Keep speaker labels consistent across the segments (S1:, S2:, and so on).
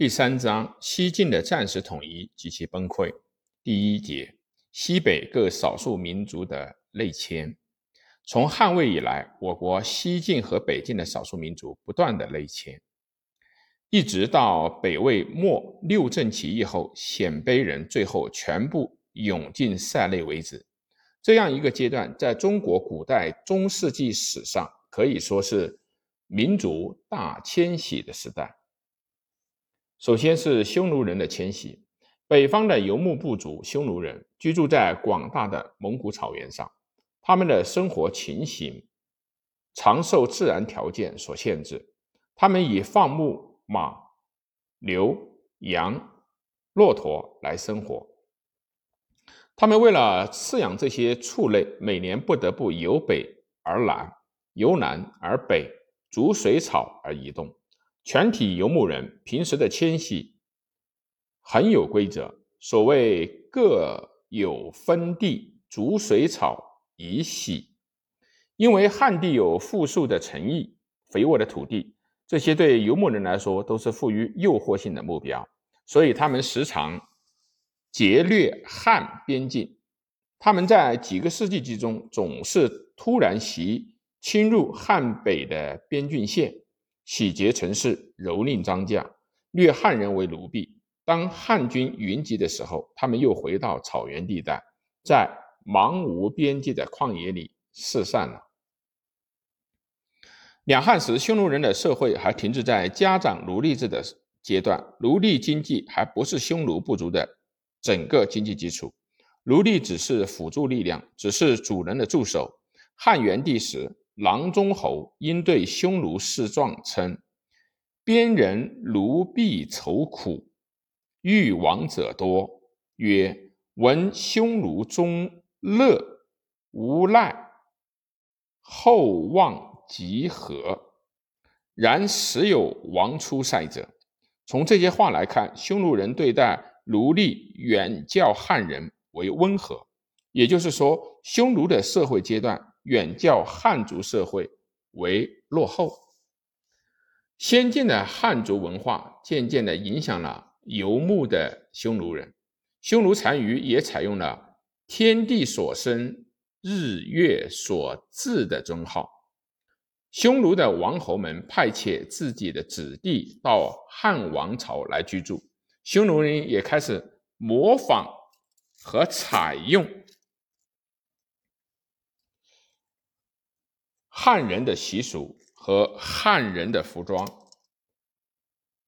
S1: 第三章：西晋的暂时统一及其崩溃。第一节：西北各少数民族的内迁。从汉魏以来，我国西晋和北晋的少数民族不断的内迁，一直到北魏末六镇起义后，鲜卑人最后全部涌进塞内为止。这样一个阶段，在中国古代中世纪史上，可以说是民族大迁徙的时代。首先是匈奴人的迁徙，北方的游牧部族匈奴人居住在广大的蒙古草原上，他们的生活情形常受自然条件所限制，他们以放牧马、牛、羊、骆驼来生活。他们为了饲养这些畜类，每年不得不由北而南，由南而北，逐水草而移动。全体游牧人平时的迁徙很有规则，所谓各有分地，逐水草以徙。因为汉地有富庶的城邑、肥沃的土地，这些对游牧人来说都是富于诱惑性的目标，所以他们时常劫掠汉边境。他们在几个世纪之中总是突然袭侵入汉北的边郡县。洗劫城市，蹂躏庄稼，掠汉人为奴婢。当汉军云集的时候，他们又回到草原地带，在茫无边际的旷野里四散了。两汉时，匈奴人的社会还停滞在家长奴隶制的阶段，奴隶经济还不是匈奴部族的整个经济基础，奴隶只是辅助力量，只是主人的助手。汉元帝时。郎中侯因对匈奴示状，称：“边人奴婢愁苦，欲亡者多。”曰：“闻匈奴中乐，无赖，厚望集合。然时有亡出塞者。”从这些话来看，匈奴人对待奴隶远较汉人为温和，也就是说，匈奴的社会阶段。远较汉族社会为落后，先进的汉族文化渐渐地影响了游牧的匈奴人。匈奴单于也采用了“天地所生，日月所至”的尊号。匈奴的王侯们派遣自己的子弟到汉王朝来居住，匈奴人也开始模仿和采用。汉人的习俗和汉人的服装。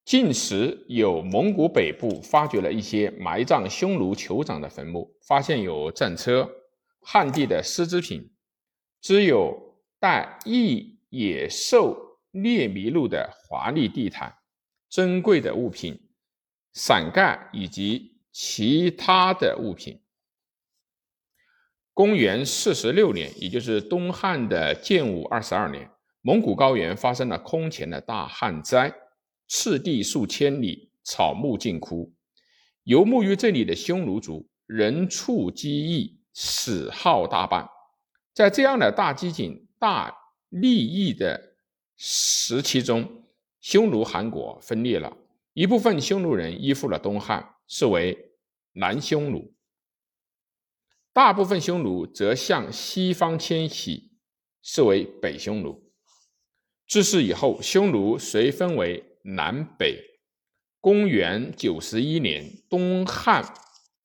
S1: 近时有蒙古北部发掘了一些埋葬匈奴酋长的坟墓，发现有战车、汉地的丝织品，只有带异野兽猎麋鹿的华丽地毯、珍贵的物品、伞盖以及其他的物品。公元四十六年，也就是东汉的建武二十二年，蒙古高原发生了空前的大旱灾，赤地数千里，草木尽枯。游牧于这里的匈奴族人畜饥疫，死耗大半。在这样的大饥馑、大利益的时期中，匈奴汗国分裂了，一部分匈奴人依附了东汉，视为南匈奴。大部分匈奴则向西方迁徙，视为北匈奴。自此以后，匈奴遂分为南北。公元九十一年，东汉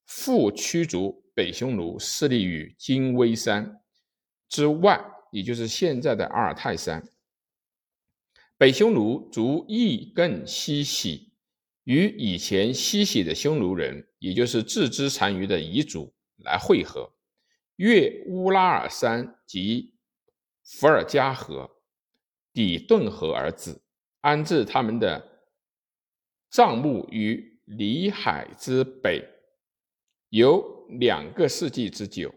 S1: 复驱逐北匈奴，势力于金微山之外，也就是现在的阿尔泰山。北匈奴逐亦更西徙，与以前西徙的匈奴人，也就是自知单于的彝族。来汇合，越乌拉尔山及伏尔加河，抵顿河而止，安置他们的帐幕于里海之北，有两个世纪之久。